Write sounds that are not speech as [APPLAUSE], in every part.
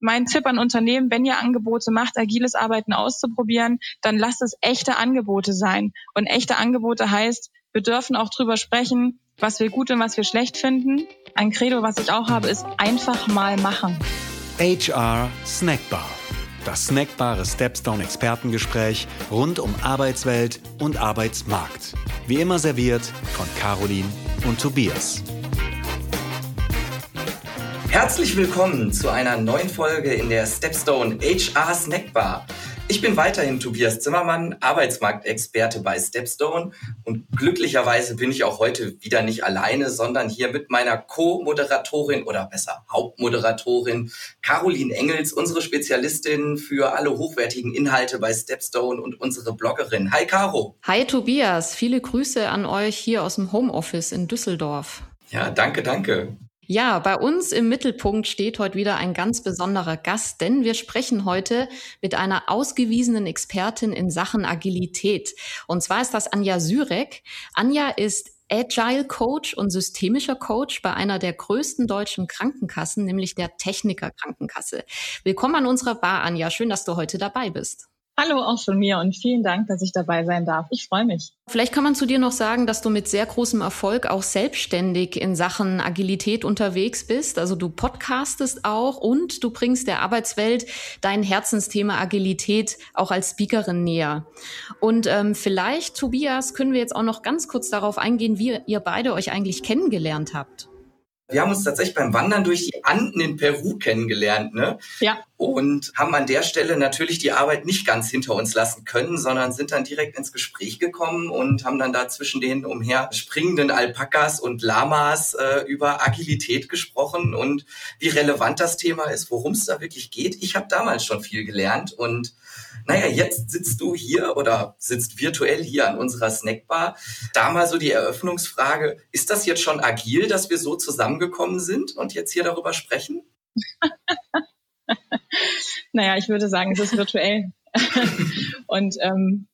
mein Tipp an Unternehmen, wenn ihr Angebote macht, agiles Arbeiten auszuprobieren, dann lasst es echte Angebote sein. Und echte Angebote heißt, wir dürfen auch drüber sprechen, was wir gut und was wir schlecht finden. Ein Credo, was ich auch habe, ist einfach mal machen. HR Snackbar. Das snackbare Stepstone Expertengespräch rund um Arbeitswelt und Arbeitsmarkt. Wie immer serviert von Caroline und Tobias. Herzlich willkommen zu einer neuen Folge in der Stepstone HR Snackbar. Ich bin weiterhin Tobias Zimmermann, Arbeitsmarktexperte bei Stepstone und glücklicherweise bin ich auch heute wieder nicht alleine, sondern hier mit meiner Co-Moderatorin oder besser Hauptmoderatorin Caroline Engels, unsere Spezialistin für alle hochwertigen Inhalte bei Stepstone und unsere Bloggerin. Hi Caro. Hi Tobias, viele Grüße an euch hier aus dem Homeoffice in Düsseldorf. Ja, danke, danke. Ja, bei uns im Mittelpunkt steht heute wieder ein ganz besonderer Gast, denn wir sprechen heute mit einer ausgewiesenen Expertin in Sachen Agilität. Und zwar ist das Anja Sürek. Anja ist Agile Coach und systemischer Coach bei einer der größten deutschen Krankenkassen, nämlich der Techniker Krankenkasse. Willkommen an unserer Bar, Anja. Schön, dass du heute dabei bist. Hallo auch von mir und vielen Dank, dass ich dabei sein darf. Ich freue mich. Vielleicht kann man zu dir noch sagen, dass du mit sehr großem Erfolg auch selbstständig in Sachen Agilität unterwegs bist. Also du podcastest auch und du bringst der Arbeitswelt dein Herzensthema Agilität auch als Speakerin näher. Und ähm, vielleicht, Tobias, können wir jetzt auch noch ganz kurz darauf eingehen, wie ihr beide euch eigentlich kennengelernt habt. Wir haben uns tatsächlich beim Wandern durch die Anden in Peru kennengelernt, ne? Ja. Und haben an der Stelle natürlich die Arbeit nicht ganz hinter uns lassen können, sondern sind dann direkt ins Gespräch gekommen und haben dann da zwischen den umher springenden Alpakas und Lamas äh, über Agilität gesprochen und wie relevant das Thema ist, worum es da wirklich geht. Ich habe damals schon viel gelernt und naja, jetzt sitzt du hier oder sitzt virtuell hier an unserer Snackbar. Da mal so die Eröffnungsfrage, ist das jetzt schon agil, dass wir so zusammengekommen sind und jetzt hier darüber sprechen? [LAUGHS] naja, ich würde sagen, es ist virtuell. [LAUGHS] und ähm,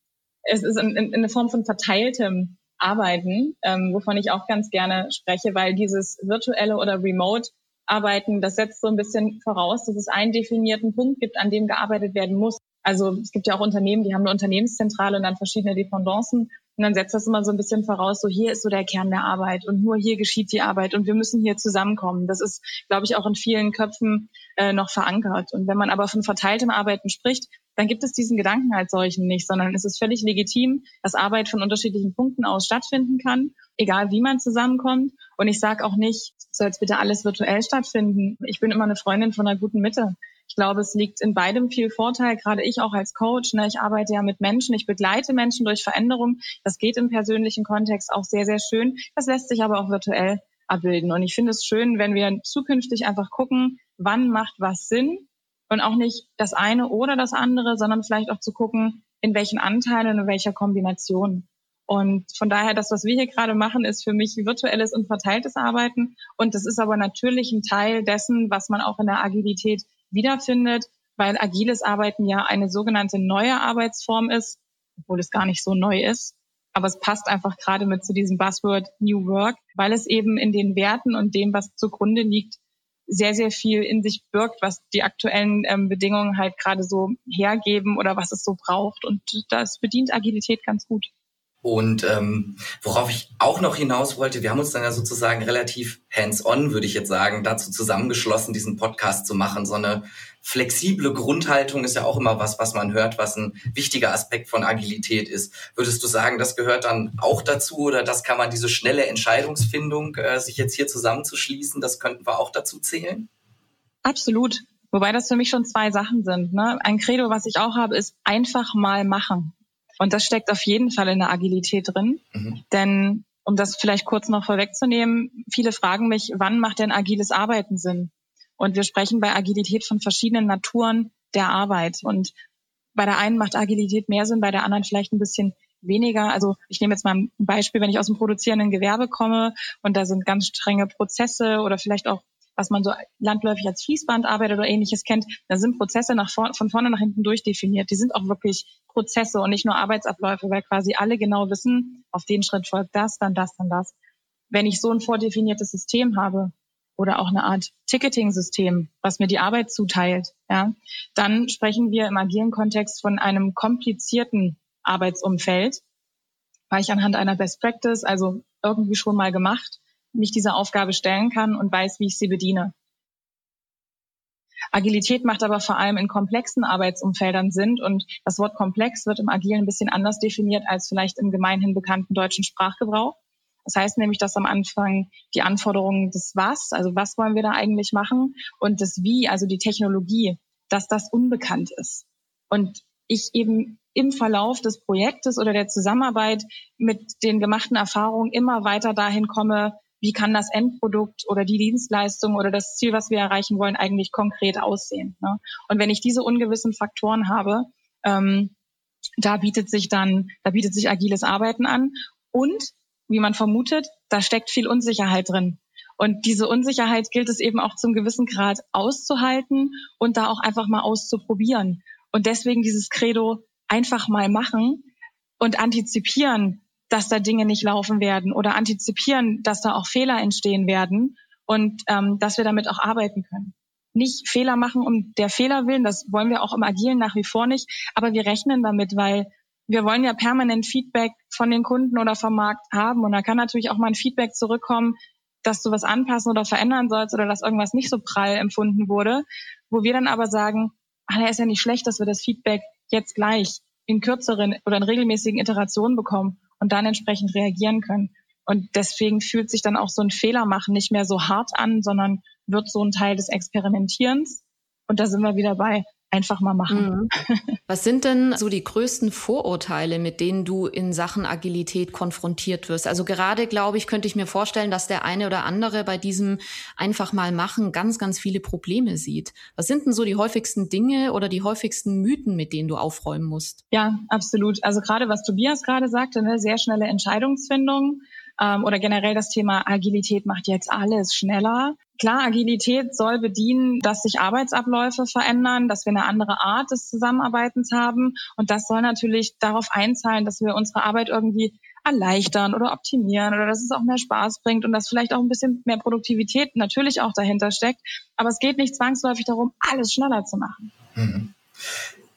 es ist in, in, in eine Form von verteiltem Arbeiten, ähm, wovon ich auch ganz gerne spreche, weil dieses virtuelle oder remote Arbeiten, das setzt so ein bisschen voraus, dass es einen definierten Punkt gibt, an dem gearbeitet werden muss. Also es gibt ja auch Unternehmen, die haben eine Unternehmenszentrale und dann verschiedene Dependancen. Und dann setzt das immer so ein bisschen voraus, so hier ist so der Kern der Arbeit und nur hier geschieht die Arbeit und wir müssen hier zusammenkommen. Das ist, glaube ich, auch in vielen Köpfen äh, noch verankert. Und wenn man aber von verteiltem Arbeiten spricht, dann gibt es diesen Gedanken als solchen nicht, sondern es ist völlig legitim, dass Arbeit von unterschiedlichen Punkten aus stattfinden kann, egal wie man zusammenkommt. Und ich sage auch nicht, soll es bitte alles virtuell stattfinden. Ich bin immer eine Freundin von einer guten Mitte. Ich glaube, es liegt in beidem viel Vorteil, gerade ich auch als Coach. Ne, ich arbeite ja mit Menschen, ich begleite Menschen durch Veränderung. Das geht im persönlichen Kontext auch sehr, sehr schön. Das lässt sich aber auch virtuell abbilden. Und ich finde es schön, wenn wir zukünftig einfach gucken, wann macht was Sinn und auch nicht das eine oder das andere, sondern vielleicht auch zu gucken, in welchen Anteilen und in welcher Kombination. Und von daher, das, was wir hier gerade machen, ist für mich virtuelles und verteiltes Arbeiten. Und das ist aber natürlich ein Teil dessen, was man auch in der Agilität wiederfindet, weil agiles Arbeiten ja eine sogenannte neue Arbeitsform ist, obwohl es gar nicht so neu ist. Aber es passt einfach gerade mit zu diesem Buzzword New Work, weil es eben in den Werten und dem, was zugrunde liegt, sehr, sehr viel in sich birgt, was die aktuellen ähm, Bedingungen halt gerade so hergeben oder was es so braucht. Und das bedient Agilität ganz gut. Und ähm, worauf ich auch noch hinaus wollte, wir haben uns dann ja sozusagen relativ hands-on, würde ich jetzt sagen, dazu zusammengeschlossen, diesen Podcast zu machen. So eine flexible Grundhaltung ist ja auch immer was, was man hört, was ein wichtiger Aspekt von Agilität ist. Würdest du sagen, das gehört dann auch dazu oder das kann man diese schnelle Entscheidungsfindung, äh, sich jetzt hier zusammenzuschließen, das könnten wir auch dazu zählen? Absolut. Wobei das für mich schon zwei Sachen sind. Ne? Ein Credo, was ich auch habe, ist einfach mal machen. Und das steckt auf jeden Fall in der Agilität drin. Mhm. Denn um das vielleicht kurz noch vorwegzunehmen, viele fragen mich, wann macht denn agiles Arbeiten Sinn? Und wir sprechen bei Agilität von verschiedenen Naturen der Arbeit. Und bei der einen macht Agilität mehr Sinn, bei der anderen vielleicht ein bisschen weniger. Also ich nehme jetzt mal ein Beispiel, wenn ich aus dem produzierenden Gewerbe komme und da sind ganz strenge Prozesse oder vielleicht auch was man so landläufig als Fließbandarbeit oder ähnliches kennt, da sind Prozesse nach vor, von vorne nach hinten durchdefiniert. Die sind auch wirklich Prozesse und nicht nur Arbeitsabläufe, weil quasi alle genau wissen, auf den Schritt folgt das, dann das, dann das. Wenn ich so ein vordefiniertes System habe, oder auch eine Art Ticketing-System, was mir die Arbeit zuteilt, ja, dann sprechen wir im agilen Kontext von einem komplizierten Arbeitsumfeld, weil ich anhand einer Best Practice, also irgendwie schon mal gemacht, mich dieser Aufgabe stellen kann und weiß, wie ich sie bediene. Agilität macht aber vor allem in komplexen Arbeitsumfeldern Sinn und das Wort komplex wird im Agilen ein bisschen anders definiert als vielleicht im gemeinhin bekannten deutschen Sprachgebrauch. Das heißt nämlich, dass am Anfang die Anforderungen des Was, also was wollen wir da eigentlich machen und das Wie, also die Technologie, dass das unbekannt ist. Und ich eben im Verlauf des Projektes oder der Zusammenarbeit mit den gemachten Erfahrungen immer weiter dahin komme, wie kann das Endprodukt oder die Dienstleistung oder das Ziel, was wir erreichen wollen, eigentlich konkret aussehen. Ne? Und wenn ich diese ungewissen Faktoren habe, ähm, da bietet sich dann, da bietet sich agiles Arbeiten an. Und wie man vermutet, da steckt viel Unsicherheit drin. Und diese Unsicherheit gilt es eben auch zum gewissen Grad auszuhalten und da auch einfach mal auszuprobieren. Und deswegen dieses Credo einfach mal machen und antizipieren, dass da Dinge nicht laufen werden oder antizipieren, dass da auch Fehler entstehen werden und ähm, dass wir damit auch arbeiten können. Nicht Fehler machen um der Fehler willen, das wollen wir auch im Agilen nach wie vor nicht, aber wir rechnen damit, weil wir wollen ja permanent Feedback von den Kunden oder vom Markt haben und da kann natürlich auch mal ein Feedback zurückkommen, dass du was anpassen oder verändern sollst oder dass irgendwas nicht so prall empfunden wurde, wo wir dann aber sagen, ah, ist ja nicht schlecht, dass wir das Feedback jetzt gleich in kürzeren oder in regelmäßigen Iterationen bekommen und dann entsprechend reagieren können. Und deswegen fühlt sich dann auch so ein Fehler machen nicht mehr so hart an, sondern wird so ein Teil des Experimentierens. Und da sind wir wieder bei einfach mal machen. Mhm. Was sind denn so die größten Vorurteile, mit denen du in Sachen Agilität konfrontiert wirst? Also gerade, glaube ich, könnte ich mir vorstellen, dass der eine oder andere bei diesem einfach mal machen ganz, ganz viele Probleme sieht. Was sind denn so die häufigsten Dinge oder die häufigsten Mythen, mit denen du aufräumen musst? Ja, absolut. Also gerade was Tobias gerade sagte, eine sehr schnelle Entscheidungsfindung ähm, oder generell das Thema Agilität macht jetzt alles schneller. Klar, Agilität soll bedienen, dass sich Arbeitsabläufe verändern, dass wir eine andere Art des Zusammenarbeitens haben. Und das soll natürlich darauf einzahlen, dass wir unsere Arbeit irgendwie erleichtern oder optimieren oder dass es auch mehr Spaß bringt und dass vielleicht auch ein bisschen mehr Produktivität natürlich auch dahinter steckt. Aber es geht nicht zwangsläufig darum, alles schneller zu machen. Mhm.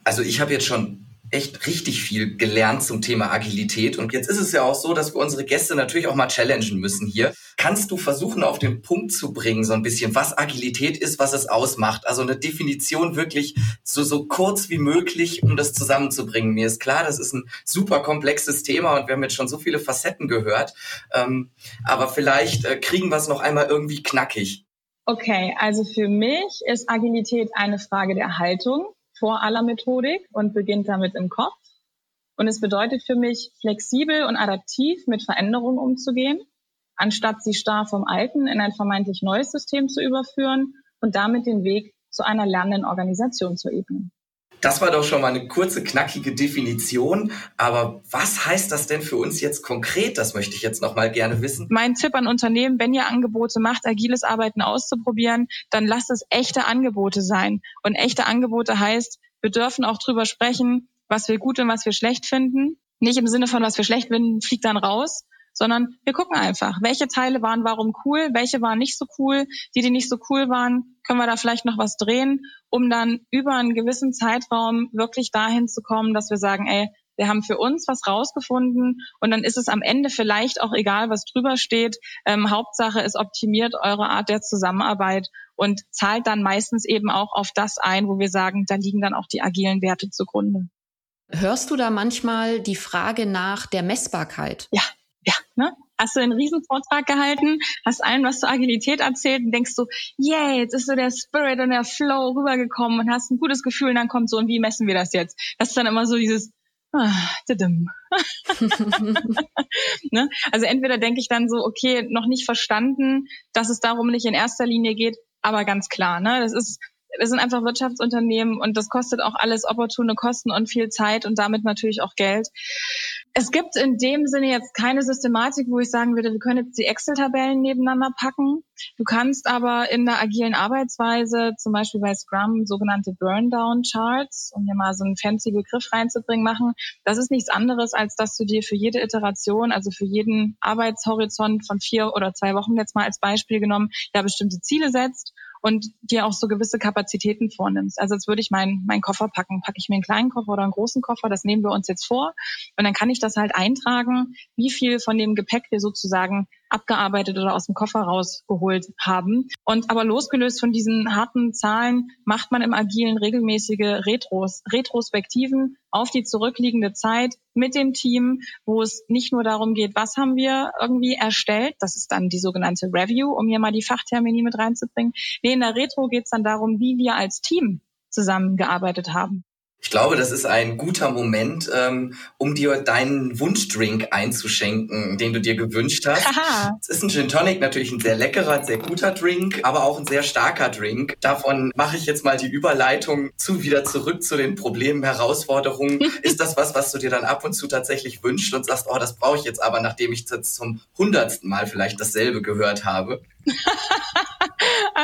Also ich habe jetzt schon echt richtig viel gelernt zum Thema Agilität. Und jetzt ist es ja auch so, dass wir unsere Gäste natürlich auch mal challengen müssen hier. Kannst du versuchen, auf den Punkt zu bringen, so ein bisschen, was Agilität ist, was es ausmacht? Also eine Definition wirklich so, so kurz wie möglich, um das zusammenzubringen. Mir ist klar, das ist ein super komplexes Thema und wir haben jetzt schon so viele Facetten gehört. Ähm, aber vielleicht äh, kriegen wir es noch einmal irgendwie knackig. Okay, also für mich ist Agilität eine Frage der Haltung vor aller Methodik und beginnt damit im Kopf. Und es bedeutet für mich, flexibel und adaptiv mit Veränderungen umzugehen, anstatt sie starr vom alten in ein vermeintlich neues System zu überführen und damit den Weg zu einer lernenden Organisation zu ebnen. Das war doch schon mal eine kurze, knackige Definition. Aber was heißt das denn für uns jetzt konkret? Das möchte ich jetzt noch mal gerne wissen. Mein Tipp an Unternehmen, wenn ihr Angebote macht, agiles Arbeiten auszuprobieren, dann lasst es echte Angebote sein. Und echte Angebote heißt, wir dürfen auch drüber sprechen, was wir gut und was wir schlecht finden. Nicht im Sinne von, was wir schlecht finden, fliegt dann raus, sondern wir gucken einfach, welche Teile waren warum cool, welche waren nicht so cool. Die, die nicht so cool waren, können wir da vielleicht noch was drehen, um dann über einen gewissen Zeitraum wirklich dahin zu kommen, dass wir sagen, ey, wir haben für uns was rausgefunden und dann ist es am Ende vielleicht auch egal, was drüber steht. Ähm, Hauptsache, es optimiert eure Art der Zusammenarbeit und zahlt dann meistens eben auch auf das ein, wo wir sagen, da liegen dann auch die agilen Werte zugrunde. Hörst du da manchmal die Frage nach der Messbarkeit? Ja, ja, ne? Hast du einen riesen Vortrag gehalten, hast allen was zur Agilität erzählt und denkst so, yeah, jetzt ist so der Spirit und der Flow rübergekommen und hast ein gutes Gefühl und dann kommt so, und wie messen wir das jetzt? Das ist dann immer so dieses, ah, [LAUGHS] ne? Also entweder denke ich dann so, okay, noch nicht verstanden, dass es darum nicht in erster Linie geht, aber ganz klar, ne? Das ist wir sind einfach Wirtschaftsunternehmen und das kostet auch alles opportune Kosten und viel Zeit und damit natürlich auch Geld. Es gibt in dem Sinne jetzt keine Systematik, wo ich sagen würde, wir können jetzt die Excel-Tabellen nebeneinander packen. Du kannst aber in der agilen Arbeitsweise, zum Beispiel bei Scrum, sogenannte Burn-Down-Charts, um hier mal so einen fancy Begriff reinzubringen, machen. Das ist nichts anderes, als dass du dir für jede Iteration, also für jeden Arbeitshorizont von vier oder zwei Wochen jetzt mal als Beispiel genommen, ja bestimmte Ziele setzt und dir auch so gewisse Kapazitäten vornimmst. Also jetzt würde ich meinen meinen Koffer packen. Packe ich mir einen kleinen Koffer oder einen großen Koffer, das nehmen wir uns jetzt vor. Und dann kann ich das halt eintragen, wie viel von dem Gepäck wir sozusagen abgearbeitet oder aus dem Koffer rausgeholt haben. Und aber losgelöst von diesen harten Zahlen macht man im Agilen regelmäßige Retros, Retrospektiven auf die zurückliegende Zeit mit dem Team, wo es nicht nur darum geht, was haben wir irgendwie erstellt, das ist dann die sogenannte Review, um hier mal die Fachtermini mit reinzubringen. Nee, in der Retro geht es dann darum, wie wir als Team zusammengearbeitet haben. Ich glaube, das ist ein guter Moment, ähm, um dir deinen Wunschdrink einzuschenken, den du dir gewünscht hast. Es ist ein Gin Tonic, natürlich ein sehr leckerer, sehr guter Drink, aber auch ein sehr starker Drink. Davon mache ich jetzt mal die Überleitung zu wieder zurück zu den Problemen, Herausforderungen. [LAUGHS] ist das was, was du dir dann ab und zu tatsächlich wünschst und sagst, oh, das brauche ich jetzt aber, nachdem ich jetzt zum hundertsten Mal vielleicht dasselbe gehört habe? [LAUGHS]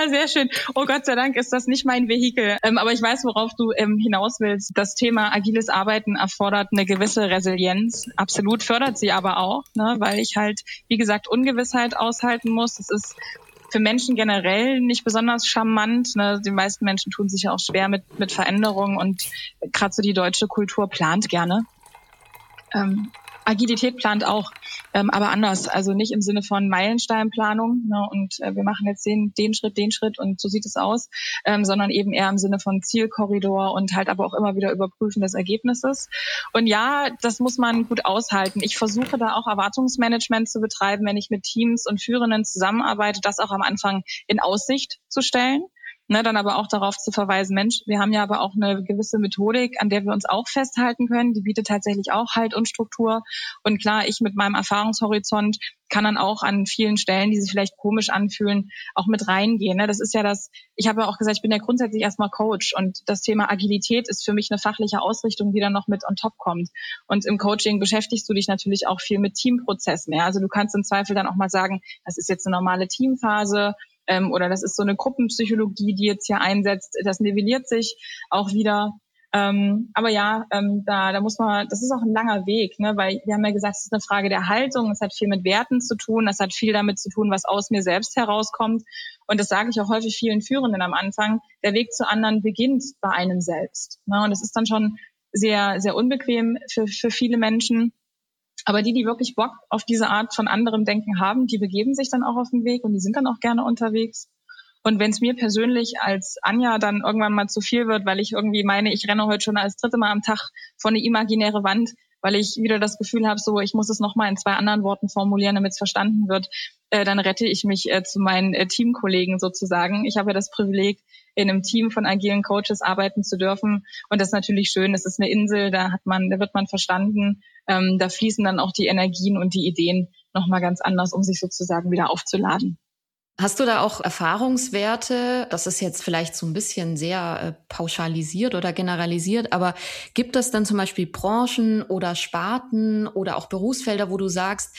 [LAUGHS] sehr schön. Oh Gott sei Dank ist das nicht mein Vehikel. Ähm, aber ich weiß, worauf du ähm, hinaus willst. Das Thema agiles Arbeiten erfordert eine gewisse Resilienz. Absolut fördert sie aber auch, ne, weil ich halt, wie gesagt, Ungewissheit aushalten muss. Das ist für Menschen generell nicht besonders charmant. Ne? Die meisten Menschen tun sich ja auch schwer mit, mit Veränderungen und gerade so die deutsche Kultur plant gerne. Ähm, Agilität plant auch, ähm, aber anders. Also nicht im Sinne von Meilensteinplanung ne, und äh, wir machen jetzt den, den Schritt, den Schritt und so sieht es aus, ähm, sondern eben eher im Sinne von Zielkorridor und halt aber auch immer wieder Überprüfen des Ergebnisses. Und ja, das muss man gut aushalten. Ich versuche da auch Erwartungsmanagement zu betreiben, wenn ich mit Teams und Führenden zusammenarbeite, das auch am Anfang in Aussicht zu stellen. Ne, dann aber auch darauf zu verweisen, Mensch, wir haben ja aber auch eine gewisse Methodik, an der wir uns auch festhalten können. Die bietet tatsächlich auch Halt und Struktur. Und klar, ich mit meinem Erfahrungshorizont kann dann auch an vielen Stellen, die sich vielleicht komisch anfühlen, auch mit reingehen. Ne? Das ist ja das, ich habe ja auch gesagt, ich bin ja grundsätzlich erstmal Coach und das Thema Agilität ist für mich eine fachliche Ausrichtung, die dann noch mit on top kommt. Und im Coaching beschäftigst du dich natürlich auch viel mit Teamprozessen. Ja? Also du kannst im Zweifel dann auch mal sagen, das ist jetzt eine normale Teamphase ähm, oder das ist so eine Gruppenpsychologie, die jetzt hier einsetzt. Das nivelliert sich auch wieder. Ähm, aber ja, ähm, da, da muss man, das ist auch ein langer Weg, ne? weil wir haben ja gesagt, es ist eine Frage der Haltung, es hat viel mit Werten zu tun, es hat viel damit zu tun, was aus mir selbst herauskommt. Und das sage ich auch häufig vielen Führenden am Anfang, der Weg zu anderen beginnt bei einem selbst. Ne? Und das ist dann schon sehr, sehr unbequem für, für viele Menschen. Aber die, die wirklich Bock auf diese Art von anderem Denken haben, die begeben sich dann auch auf den Weg und die sind dann auch gerne unterwegs. Und wenn es mir persönlich als Anja dann irgendwann mal zu viel wird, weil ich irgendwie meine, ich renne heute schon als dritte Mal am Tag vor eine imaginäre Wand, weil ich wieder das Gefühl habe, so ich muss es noch mal in zwei anderen Worten formulieren, damit es verstanden wird, äh, dann rette ich mich äh, zu meinen äh, Teamkollegen sozusagen. Ich habe ja das Privileg, in einem Team von agilen Coaches arbeiten zu dürfen. Und das ist natürlich schön. Das ist eine Insel, da hat man, da wird man verstanden. Ähm, da fließen dann auch die Energien und die Ideen nochmal ganz anders, um sich sozusagen wieder aufzuladen. Hast du da auch Erfahrungswerte? Das ist jetzt vielleicht so ein bisschen sehr äh, pauschalisiert oder generalisiert, aber gibt es dann zum Beispiel Branchen oder Sparten oder auch Berufsfelder, wo du sagst,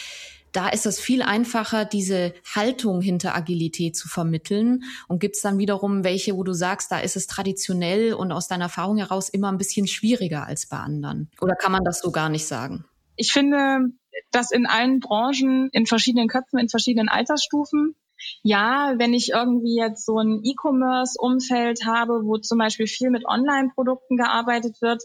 da ist es viel einfacher, diese Haltung hinter Agilität zu vermitteln. Und gibt es dann wiederum welche, wo du sagst, da ist es traditionell und aus deiner Erfahrung heraus immer ein bisschen schwieriger als bei anderen? Oder kann man das so gar nicht sagen? Ich finde, dass in allen Branchen, in verschiedenen Köpfen, in verschiedenen Altersstufen ja, wenn ich irgendwie jetzt so ein E-Commerce-Umfeld habe, wo zum Beispiel viel mit Online-Produkten gearbeitet wird,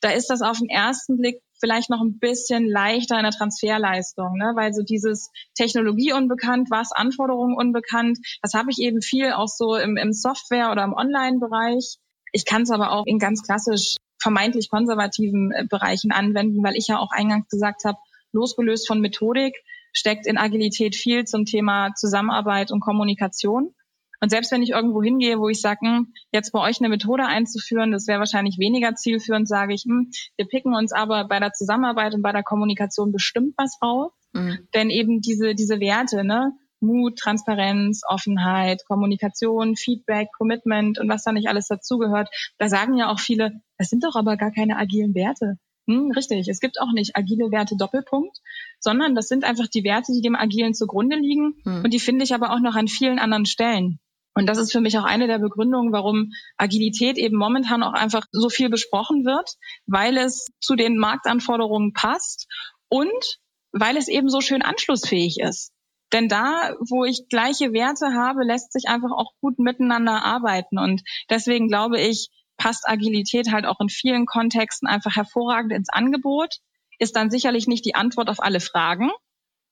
da ist das auf den ersten Blick vielleicht noch ein bisschen leichter in der Transferleistung, ne? weil so dieses Technologie unbekannt, was Anforderungen unbekannt, das habe ich eben viel auch so im, im Software- oder im Online-Bereich. Ich kann es aber auch in ganz klassisch vermeintlich konservativen äh, Bereichen anwenden, weil ich ja auch eingangs gesagt habe, losgelöst von Methodik steckt in Agilität viel zum Thema Zusammenarbeit und Kommunikation. Und selbst wenn ich irgendwo hingehe, wo ich sage, hm, jetzt bei euch eine Methode einzuführen, das wäre wahrscheinlich weniger zielführend, sage ich, hm, wir picken uns aber bei der Zusammenarbeit und bei der Kommunikation bestimmt was raus. Mhm. Denn eben diese, diese Werte, ne, Mut, Transparenz, Offenheit, Kommunikation, Feedback, Commitment und was da nicht alles dazugehört, da sagen ja auch viele, das sind doch aber gar keine agilen Werte. Hm, richtig, es gibt auch nicht agile Werte Doppelpunkt, sondern das sind einfach die Werte, die dem Agilen zugrunde liegen hm. und die finde ich aber auch noch an vielen anderen Stellen. Und das ist für mich auch eine der Begründungen, warum Agilität eben momentan auch einfach so viel besprochen wird, weil es zu den Marktanforderungen passt und weil es eben so schön anschlussfähig ist. Denn da, wo ich gleiche Werte habe, lässt sich einfach auch gut miteinander arbeiten. Und deswegen glaube ich, passt Agilität halt auch in vielen Kontexten einfach hervorragend ins Angebot, ist dann sicherlich nicht die Antwort auf alle Fragen.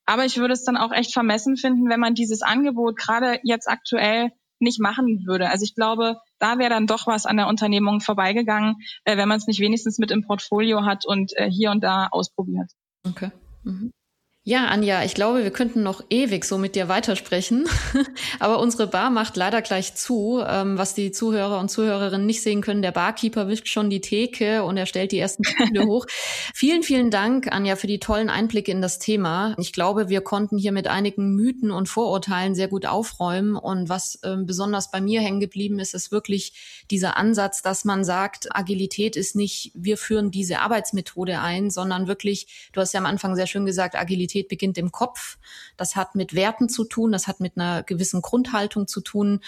Aber ich würde es dann auch echt vermessen finden, wenn man dieses Angebot gerade jetzt aktuell nicht machen würde. Also ich glaube, da wäre dann doch was an der Unternehmung vorbeigegangen, äh, wenn man es nicht wenigstens mit im Portfolio hat und äh, hier und da ausprobiert. Okay. Mhm. Ja, Anja, ich glaube, wir könnten noch ewig so mit dir weitersprechen. [LAUGHS] Aber unsere Bar macht leider gleich zu. Ähm, was die Zuhörer und Zuhörerinnen nicht sehen können, der Barkeeper wischt schon die Theke und er stellt die ersten Stühle [LAUGHS] hoch. Vielen, vielen Dank, Anja, für die tollen Einblicke in das Thema. Ich glaube, wir konnten hier mit einigen Mythen und Vorurteilen sehr gut aufräumen. Und was ähm, besonders bei mir hängen geblieben ist, ist wirklich dieser Ansatz, dass man sagt, Agilität ist nicht, wir führen diese Arbeitsmethode ein, sondern wirklich, du hast ja am Anfang sehr schön gesagt, Agilität Agilität beginnt im Kopf. Das hat mit Werten zu tun, das hat mit einer gewissen Grundhaltung zu tun.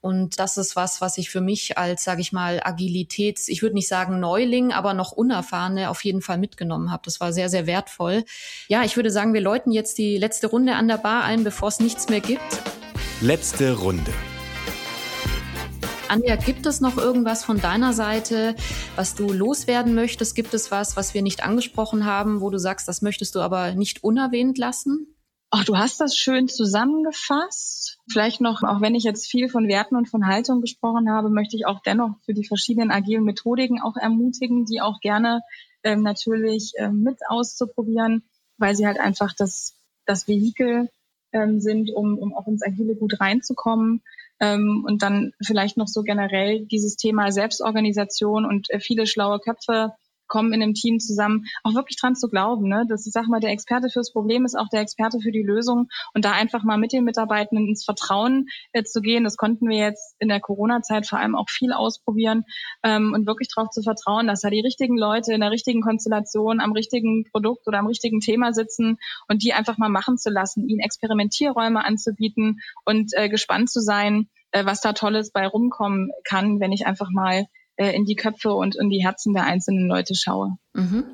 Und das ist was, was ich für mich als, sage ich mal, Agilitäts, ich würde nicht sagen Neuling, aber noch Unerfahrene auf jeden Fall mitgenommen habe. Das war sehr, sehr wertvoll. Ja, ich würde sagen, wir läuten jetzt die letzte Runde an der Bar ein, bevor es nichts mehr gibt. Letzte Runde. Anja, gibt es noch irgendwas von deiner Seite, was du loswerden möchtest? Gibt es was, was wir nicht angesprochen haben, wo du sagst, das möchtest du aber nicht unerwähnt lassen? Ach, du hast das schön zusammengefasst. Vielleicht noch, auch wenn ich jetzt viel von Werten und von Haltung gesprochen habe, möchte ich auch dennoch für die verschiedenen agilen Methodiken auch ermutigen, die auch gerne ähm, natürlich ähm, mit auszuprobieren, weil sie halt einfach das, das Vehikel ähm, sind, um, um auch ins Agile gut reinzukommen. Ähm, und dann vielleicht noch so generell dieses Thema Selbstorganisation und äh, viele schlaue Köpfe kommen in einem Team zusammen, auch wirklich dran zu glauben, ne? dass ich sag mal, der Experte fürs Problem ist auch der Experte für die Lösung und da einfach mal mit den Mitarbeitenden ins Vertrauen äh, zu gehen. Das konnten wir jetzt in der Corona-Zeit vor allem auch viel ausprobieren ähm, und wirklich darauf zu vertrauen, dass da die richtigen Leute in der richtigen Konstellation am richtigen Produkt oder am richtigen Thema sitzen und die einfach mal machen zu lassen, ihnen Experimentierräume anzubieten und äh, gespannt zu sein, äh, was da Tolles bei rumkommen kann, wenn ich einfach mal äh, in die Köpfe und in die Herzen der einzelnen Leute schaue. Mhm.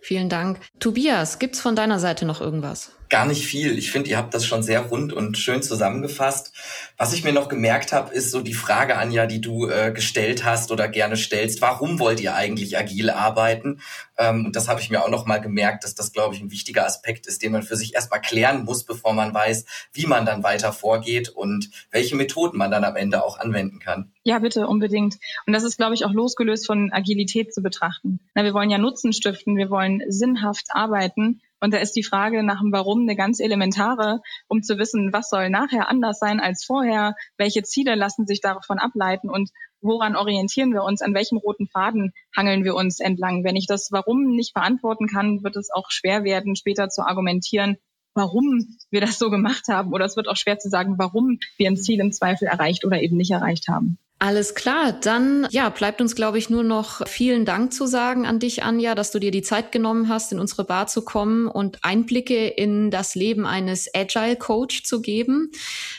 Vielen Dank. Tobias, gibt's von deiner Seite noch irgendwas? Gar nicht viel. Ich finde, ihr habt das schon sehr rund und schön zusammengefasst. Was ich mir noch gemerkt habe, ist so die Frage, Anja, die du äh, gestellt hast oder gerne stellst. Warum wollt ihr eigentlich agil arbeiten? Ähm, und das habe ich mir auch noch mal gemerkt, dass das, glaube ich, ein wichtiger Aspekt ist, den man für sich erstmal klären muss, bevor man weiß, wie man dann weiter vorgeht und welche Methoden man dann am Ende auch anwenden kann. Ja, bitte, unbedingt. Und das ist, glaube ich, auch losgelöst von Agilität zu betrachten. Na, wir wollen ja Nutzen stiften, wir wollen sinnhaft arbeiten. Und da ist die Frage nach dem Warum eine ganz elementare, um zu wissen, was soll nachher anders sein als vorher, welche Ziele lassen sich davon ableiten und woran orientieren wir uns, an welchem roten Faden hangeln wir uns entlang. Wenn ich das Warum nicht beantworten kann, wird es auch schwer werden, später zu argumentieren, warum wir das so gemacht haben. Oder es wird auch schwer zu sagen, warum wir ein Ziel im Zweifel erreicht oder eben nicht erreicht haben. Alles klar, dann ja, bleibt uns, glaube ich, nur noch vielen Dank zu sagen an dich, Anja, dass du dir die Zeit genommen hast, in unsere Bar zu kommen und Einblicke in das Leben eines Agile Coach zu geben.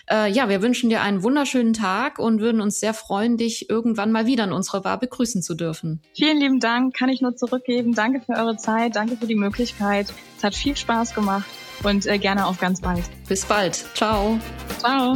Äh, ja, wir wünschen dir einen wunderschönen Tag und würden uns sehr freuen, dich irgendwann mal wieder in unserer Bar begrüßen zu dürfen. Vielen lieben Dank, kann ich nur zurückgeben. Danke für eure Zeit, danke für die Möglichkeit. Es hat viel Spaß gemacht und äh, gerne auf ganz bald. Bis bald. Ciao. Ciao.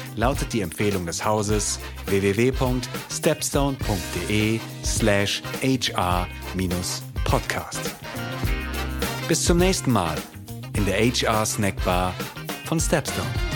lautet die Empfehlung des Hauses www.stepstone.de slash hr-podcast. Bis zum nächsten Mal in der HR Snackbar von Stepstone.